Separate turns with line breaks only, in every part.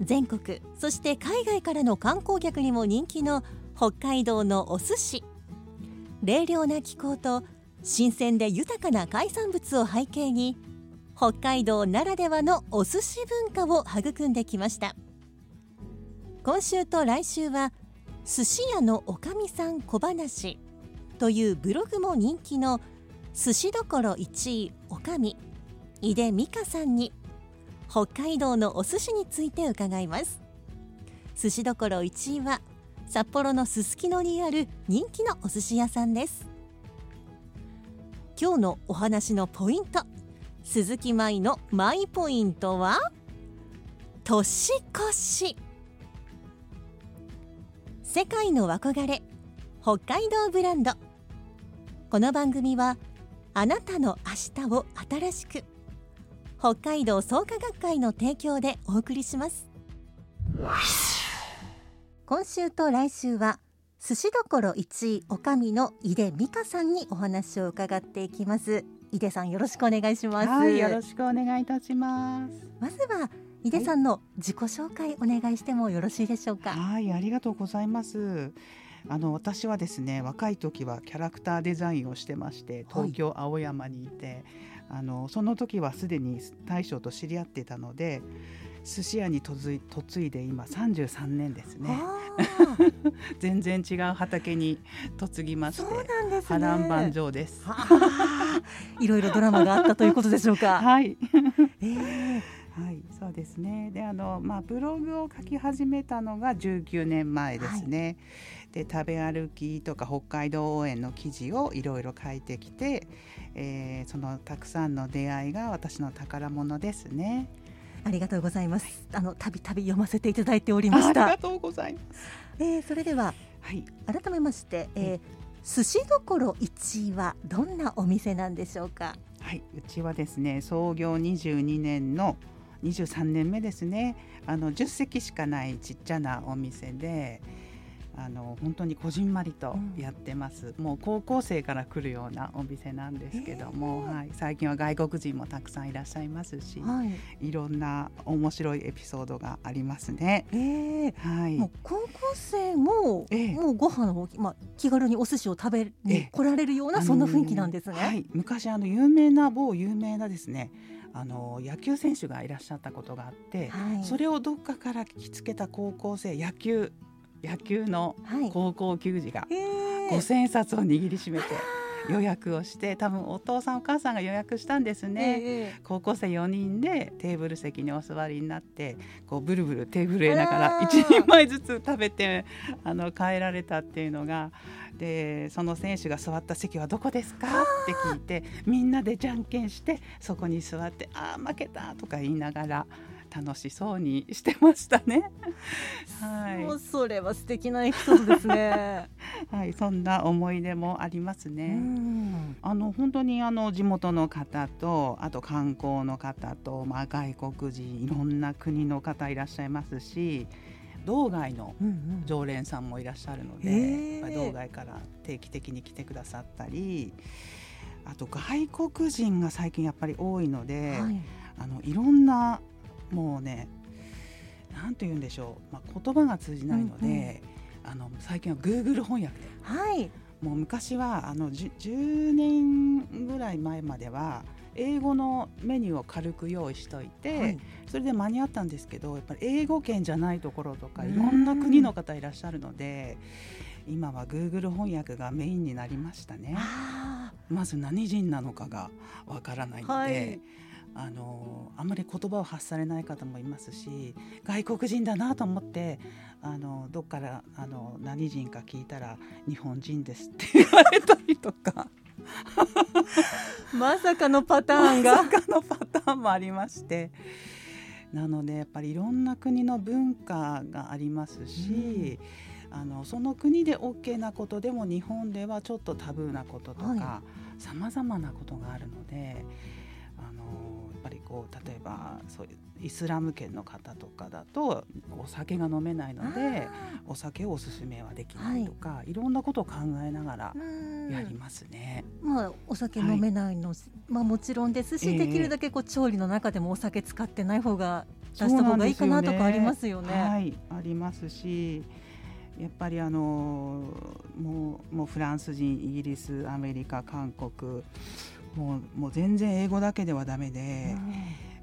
全国そして海外からの観光客にも人気の北海道のお寿司。冷涼な気候と新鮮で豊かな海産物を背景に北海道ならではのお寿司文化を育んできました。今週と来週は寿司屋のおかみさん小話というブログも人気の寿司どころ1位おかみ井出美香さんに北海道のお寿司について伺います。寿司どころ1位は札幌のすすきのにある人気のお寿司屋さんです。今日のお話のポイント鈴木舞のマイポイントは年越し。世界の憧れ北海道ブランド。この番組はあなたの明日を新しく北海道創価学会の提供でお送りします。今週と来週は寿司どころ1位おかみの井出美香さんにお話を伺っていきます。井出さんよろしくお願いします、
はい、よろしくお願いいたします。
まずは井出さんの自己紹介お願いしてもよろしいでしょうか。
はい、ありがとうございます。あの私はですね、若い時はキャラクターデザインをしてまして、東京青山にいて、あのその時はすでに大将と知り合ってたので、寿司屋に嫁いで今33年ですね。全然違う畑に嫁ぎまして、
そうなんですね
波乱万丈です。
いろいろドラマがあったということでしょうか。
はい。
えー
はい、そうですね。で、あの、まあ、ブログを書き始めたのが19年前ですね。で、食べ歩きとか北海道応援の記事をいろいろ書いてきて。えーそのたくさんの出会いが私の宝物ですね。
ありがとうございます。あのたびたび読ませていただいておりました
ありが。とうございます。
えーそれでは
はい、
改めまして、えー寿司どころ1位はどんなお店なんでしょうか？
はい、うちはですね、創業22年の23年目ですね。あの10席しかないちっちゃなお店で。あの本当にこじんまりとやってます、もう高校生から来るようなお店なんですけども、
へー。
はい、最近は外国人もたくさんいらっしゃいますし、
はい。
いろんな面白いエピソードがありますね。
えー。
はい、
もう高校生も、
ええ。
もうご飯を、まあ、気軽にお寿司を食べ
え
に
え
来られるようなそんな雰囲気なんですね。
はい、昔あの有名な某有名なですねあの野球選手がいらっしゃったことがあって、
はい。
それをどっかから聞きつけた高校生野球野球の
はい。
高校球児が
えー。
五千円札を握りしめて予約をして多分お父さんお母さんが予約したんですね。
え
高校生4人でテーブル席にお座りになってこうブルブル手震えなが
あ
ら
ら
一人前ずつ食べて あの帰られたっていうのがでその選手が座った席はどこですか？って聞いてみんなでじゃんけんしてそこに座ってあー負けたとか言いながら楽しそうにしてましたね。は
もうそれは素敵なエピソードですね。
い、はい、そんな思い出もあります
う
ね。
ん
あの本当にあの地元の方とあと観光の方と、まあ、外国人いろんな国の方いらっしゃいますし道外の
うんうん
常連さんもいらっしゃるので、
へー
やっぱり道外から定期的に来てくださったりあと外国人が最近やっぱり多いので、
はい
あのいろんなもうねなんて言うんでしょう、まあ、言葉が通じないので、あの最近は Google 翻訳で。
はい。
もう昔はあの 10, 10年ぐらい前までは英語のメニューを軽く用意しといて、
はい。
それで間に合ったんですけどやっぱり英語圏じゃないところとか
うん。
いろんな国の方いらっしゃるので今は Google 翻訳がメインになりましたね。
あ
まず何人なのかがわからないので、
はい
あのあんまり言葉を発されない方もいますし外国人だなと思ってあのどっからあの何人か聞いたら日本人ですって言われたりとか。
ー まさかのパターンが。
まさかのパターンもありまして。なのでやっぱりいろんな国の文化がありますし、あのその国で OK なことでも日本ではちょっとタブーなことと
は
かさまざまなことがあるのでこう例えばそうイスラム圏の方とかだとお酒が飲めないのでお酒をおすすめはできないとか、い、ろんなことを考えながら
うん。
やりますね。
まあ、お酒飲めないの、まあ、もちろんですし、
ええ。
できるだけこう調理の中でもお酒使ってない方が出した方がいいかなとかありますよね。
はい、ありますし、やっぱりあのもうもうフランス人、イギリス、アメリカ、韓国、もうもう全然英語だけではダメで、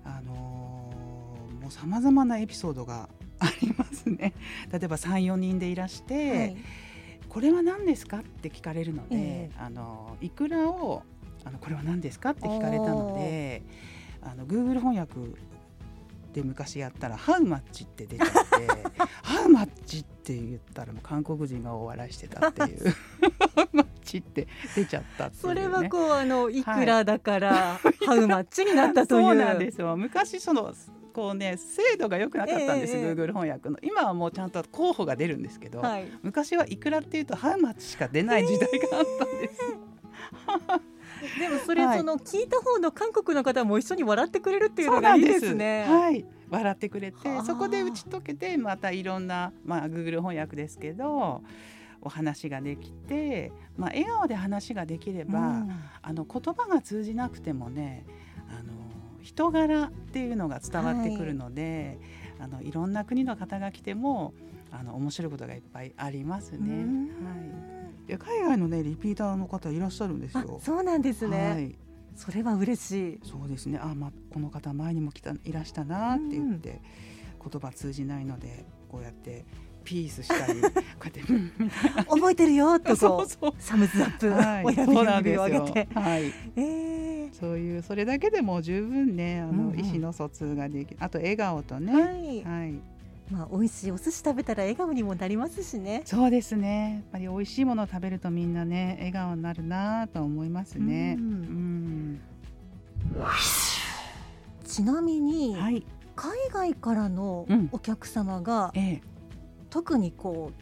あのもうさまざまなエピソードがありますね。例えば三四人でいらして、
はい。
これは何ですかって聞かれるので、
ええ。
あのいくらをあのこれは何ですかって聞かれたのであの Google 翻訳で昔やったら「ハウマッチ」って出ちゃって「ハウマッチ」って言ったらもう韓国人が大笑いしてたっていう「ハウマッチ」って出ちゃったっね、
それはこうあのいくらだから、ハウマッチになったという。
そうなんですよ。昔そのこうね精度が良くなかったんです、
ええええ。
Google 翻訳の。今はもうちゃんと候補が出るんですけど、
はい、
昔はいくらっていうとハウマッチしか出ない時代があったんです、
でもそれ、
はい。
その聞いた方の韓国の方も一緒に笑ってくれるっていうのがい
いんです。
すね。
はい。笑ってくれて
はあ。
そこで打ち解けてまたいろんな、まあ、Google 翻訳ですけどお話ができて、まあ、笑顔で話ができれば、
うん
あの言葉が通じなくてもねあの人柄っていうのが伝わってくるので、い、あのいろんな国の方が来てもあの面白いことがいっぱいありますね。
うん
はい、海外のねリピーターの方いらっしゃるんです
あ
よ。
そうなんですね、
はい
それは嬉しい。
そうですね。あ、まあ、この方前にも来た、いらしたなって言って。言葉通じないので、こうやって。ピースしたり、こうやって。
覚えてるよとこう
そうそう。
サムズアップ、
はい、
親
そうなんです
指を上
よ
げて。
はい、
えー
そういう、それだけでも十分ね、あの、
うんうん
意思の疎通ができる。あと笑顔とね。
はい、
はい、
まあ美味しいお寿司食べたら笑顔にもなりますしね。
そうですね。やっぱり美味しいものを食べると、みんなね、笑顔になるなと思いますね。
う
うんん。
ちなみに、
はい、
海外からの
うん
お客様が
ええ、
特にこう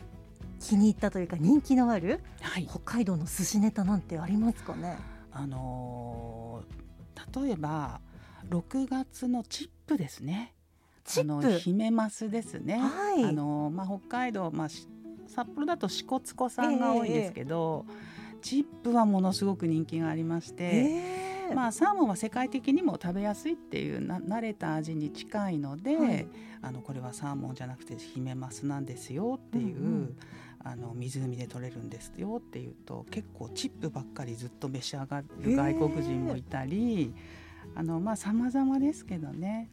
気に入ったというか人気のある
はい。
北海道の寿司ネタなんてありますかね？
あのー例えば6月のチップですね。
チップ？
ヒメマスですね。
はい
あのーまあ北海道まあし札幌だと支笏湖さんが多いんですけど、チップはものすごく人気がありまして。
えー
まあ、サーモンは世界的にも食べやすいっていうな慣れた味に近いので、
はい。
あのこれはサーモンじゃなくてヒメマスなんですよっていう、
うんうん。
あの湖で取れるんですよっていうと結構チップばっかりずっと召し上がる外国人もいたりあのまあ様々ですけどね。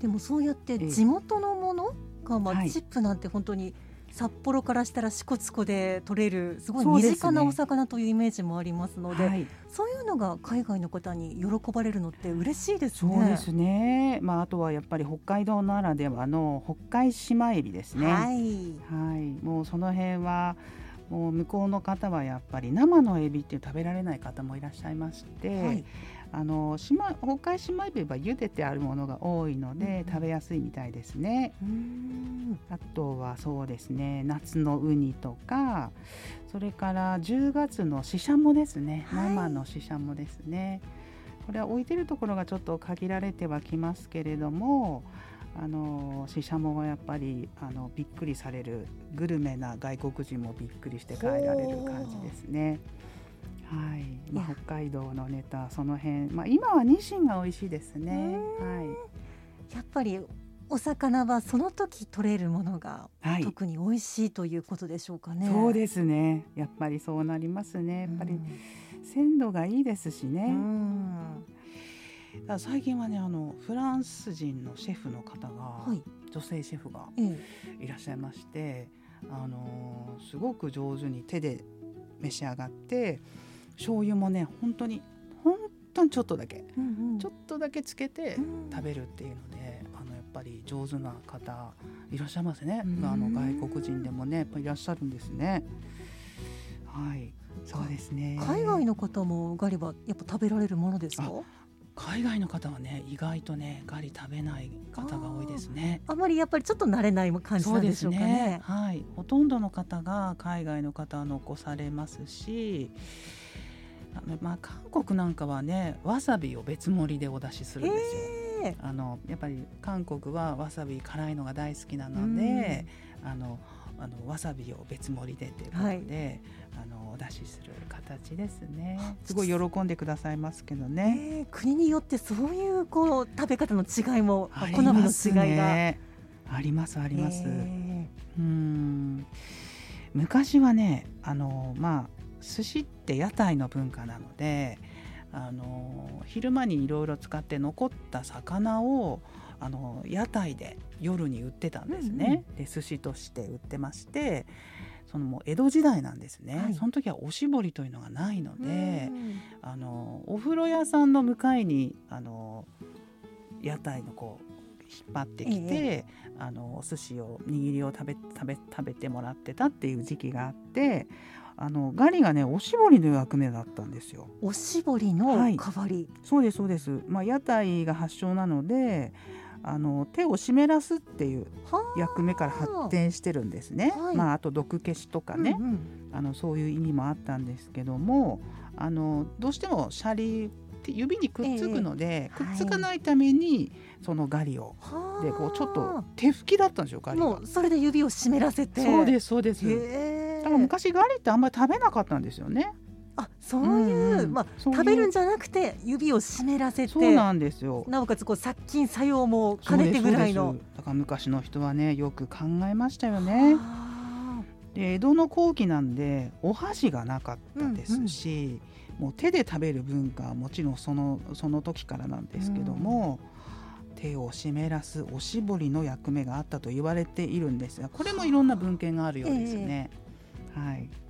でもそうやって
ええ。
地元のものが、まあ
はい。
チップなんて本当に札幌からしたら支笏湖で取れるすごい身近なお魚というイメージもありますので
はい、
そういうのが海外の方に喜ばれるのって嬉しいですね。
そうですね、まあ、あとはやっぱり北海道ならではの北海島エビですね。
はい。
はい、もうその辺はもう向こうの方はやっぱり生のエビって食べられない方もいらっしゃいまして、
はい。
あの島北海島エビは茹でてあるものが多いので、
うん
食べやすいみたいですね。あとはそうですね夏のウニとかそれから10月のシシャモですね、
はい。
生のシシャモですね。これは置いてるところがちょっと限られてはきますけれどもあのシシャモはやっぱりあのびっくりされる。グルメな外国人もびっくりして帰られる感じですね。はい、まあ北海道のネタその辺、まあ、今はニシンが美味しいですね。はい
やっぱりお魚はその時取れるものが
はい、
特に美味しいということでしょうかね。
そうですね。やっぱりそうなりますね。やっぱり鮮度がいいですし
う
ね。最近はねあのフランス人のシェフの方が、
はい
女性シェフが
ええ
いらっしゃいまして、あのーすごく上手に手で召し上がって醤油もね本当に本当にちょっとだけ。
うんうん。
ちょっとだけつけて
うん。
食べるっていうのであのやっぱり上手な方いらっしゃいますね、
うん。
あの外国人でもねやっぱいらっしゃるんですね。はい。そうですね。
海外の方もガリはやっぱ食べられるものですか？
海外の方はね意外とねガリ食べない方が多いですね。
あまりやっぱりちょっと慣れない感じ
そうんです
なでしょうかね。
ね。はい、ほとんどの方が海外の方は残されますし、あのまあ韓国なんかはね、わさびを別盛りでお出しするんですよ。
ええ
あのやっぱり韓国はわさび辛いのが大好きなので、あのあのわさびを別盛りでということで、あのお出しする形ですね。すごい喜んでくださいますけどね。
ええ国によってそういうこう食べ方の違いも
あり
好みの違いが
ね。ありますあ
あ
ります。
え
うん昔はねあのまあ寿司って屋台の文化なのであの昼間にいろいろ使って残った魚をあの屋台で夜に売ってたんですね、で寿司として売ってましてそのもう江戸時代なんですね、
はい。
その時はおしぼりというのがないの
え
で、あのお風呂屋さんの向かいにあの屋台のこう引っ張ってきて、
え
あのお寿司を握りを食べ食べ食べてもらってたっていう時期があってあのガリがねおしぼりの役目だったんですよ。
おしぼりの
はい。
代わり、
そうですそうです。まあ屋台が発祥なので。あの手を湿らすっていう
はあ。
役目から発展してるんですね。
はい。
まああと毒消しとかね、
うんうん
あのそういう意味もあったんですけどもあのどうしてもシャリって指にくっつくので、
ええ。
くっつかないためにそのガリを
はあ。
でこうちょっと手拭きだったんですよガリが。
もうそれで指を湿らせて。
そうですそうです。
へ
昔ガリってあんまり食べなかったんですよね。
あそういう、
んん。
まあ
そういう。
食べるんじゃなくて指を湿らせて
そうなんですよ。
なおかつこう殺菌作用も兼ねてぐらいの。
だから昔の人はねよく考えましたよね。
あ。
で江戸の後期なんでお箸がなかったですし、もう手で食べる文化はもちろんそのその時からなんですけども、手を湿らすおしぼりの役目があったと言われているんですがこれもいろんな文献があるようですね。はい、
ー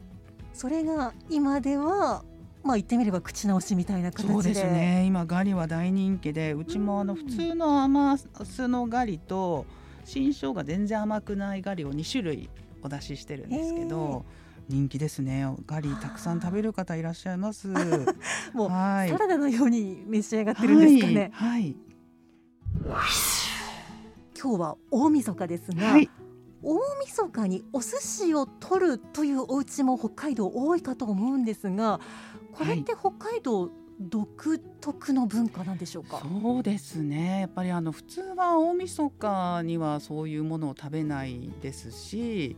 それが今ではまあ言ってみれば口直しみたいな形で。
そうですね。今ガリは大人気でうちもあの
うん
普通の甘酢のガリと新生姜全然甘くないガリを2種類お出ししてるんですけど、人気ですね。ガリたくさん食べる方いらっしゃいます。
もう
はい。
サラダのように召し上がってるんですかね、
はい、はい。
今日は大晦日ですが、
はい
大晦日にお寿司を取るというお家も北海道多いかと思うんですがこれって北海道独特の文化なんでしょうか、
そうですね。やっぱりあの普通は大晦日にはそういうものを食べないですし、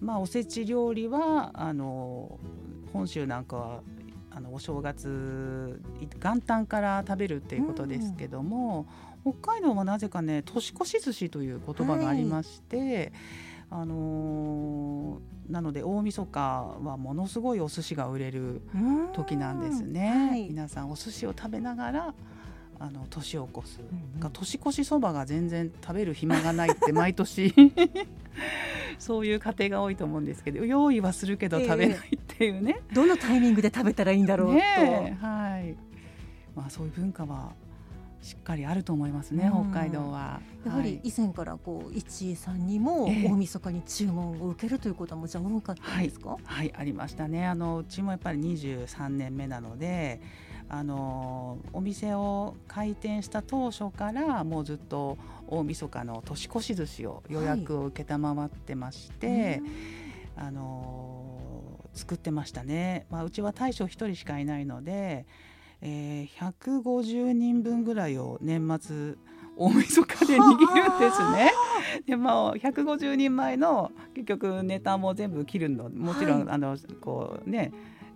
まあ、おせち料理はあの本州なんかはあのお正月い元旦から食べるっていうことですけども、北海道はなぜかね年越し寿司という言葉がありまして、あのーなので大晦日はものすごいお寿司が売れる
うん
時なんですね、
はい。
皆さんお寿司を食べながらあの年を越す、
うん
が年越しそばが全然食べる暇がないって毎年。そういう家庭が多いと思うんですけど用意はするけど
ええ。
食べないっていうね,、
どのタイミングで食べたらいいんだろうと、
はい。まあそういう文化はしっかりあると思いますね、
うん。
北海道は。
やはり以前からこう一位さんにも
ええ。
大晦日に注文を受けるということはもじゃあ多かったんですか、
はい。ありましたね。あのうちもやっぱり23年目なのであのお店を開店した当初からもうずっと大晦日の年越し寿司を予約を承ってまして、あの作ってましたね、まあ、うちは大将1人しかいないので、えー150人分ぐらいを年末大晦日で握るんですね。でまあ150人前の結局ネタも全部切るの。もちろん、
はい。
あのこうね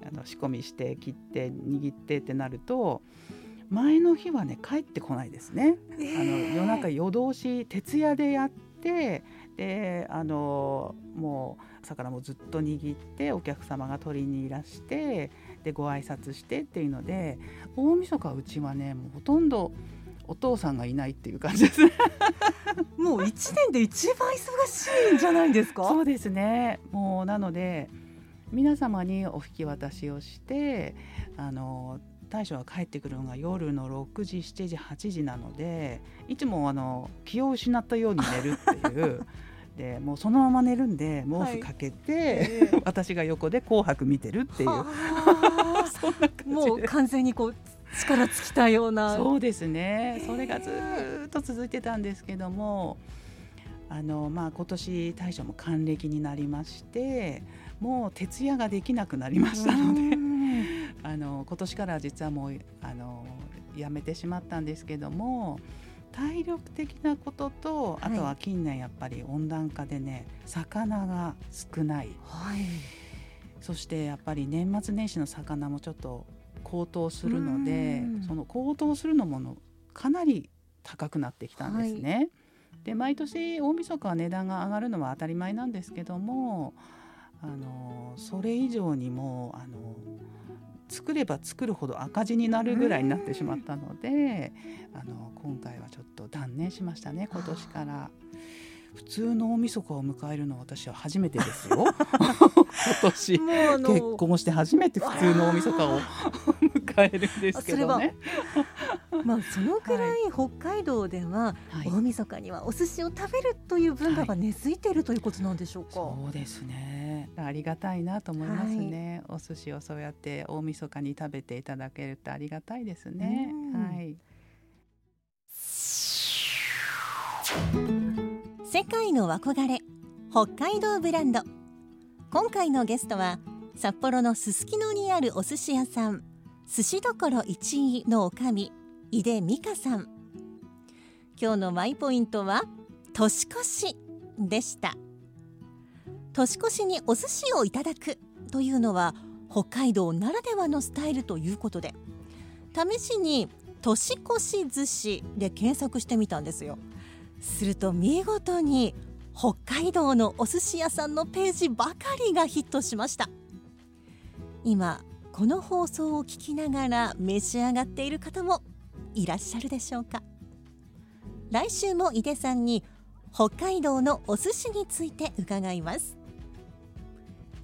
あの仕込みして切って握ってってなると前の日はね帰ってこないですね。あの夜中夜通し徹夜でやってであのもう魚もずっと握ってお客様が取りにいらしてでご挨拶してっていうので大晦日うちはねもうほとんどお父さんがいないっていう感じですね。
もう一年で一番忙しいんじゃないですか？
そうですね。もうなので皆様にお引き渡しをしてあの大将が帰ってくるのが夜の6時7時8時なのでいつもあの気を失ったように寝るっていう。でもうそのまま寝るんで毛布かけて、はい。えー、私が横で「紅白」見てるっていう。
もう完全にこう力尽きたような。
そうですね。それがずっと続いてたんですけどもあの、まあ、今年大将も還暦になりましてもう徹夜ができなくなりましたので あの今年から実はもうあのやめてしまったんですけども体力的なこととあとは近年やっぱり温暖化でね魚が少ない、はい、そしてやっぱり年末年始の魚もちょっと高騰するのでその高騰するのものかなり高くなってきたんですね。はい、で毎年大晦日は値段が上がるのは当たり前なんですけどもあのそれ以上にもあの作れば作るほど赤字になるぐらいになってしまったのであの今回はちょっと断念しましたね今年から。普通の大晦日を迎えるのは私は初めてですよ今年結婚して初めて普通の大晦日を迎えるんですけどね。
まあそのくらい北海道では大晦日にはお寿司を食べるという文化が根付いているということなんでしょうか。
はい、そうですね。ありがたいなと思いますね。はい、お寿司をそうやって大晦日に食べていただけるとありがたいですね。はい。
世界の憧れ北海道ブランド今回のゲストは札幌のすすきのにあるお寿司屋さん寿司どころ一位の女将井出美香さん今日のマイポイントは年越しでした年越しにお寿司をいただくというのは北海道ならではのスタイルということで試しに年越し寿司で検索してみたんですよ。すると見事に北海道のお寿司屋さんのページばかりがヒットしました。今この放送を聞きながら召し上がっている方もいらっしゃるでしょうか。来週も井出さんに北海道のお寿司について伺います。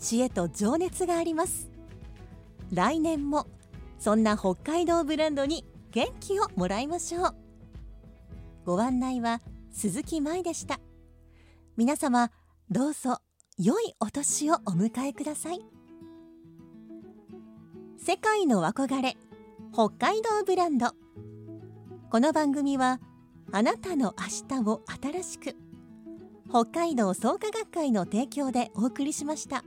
知恵と情熱があります。来年もそんな北海道ブランドに元気をもらいましょう。ご案内は鈴木舞でした。皆様どうぞ良いお年をお迎えください。世界の憧れ北海道ブランド。この番組はあなたの明日を新しく北海道創価学会の提供でお送りしました。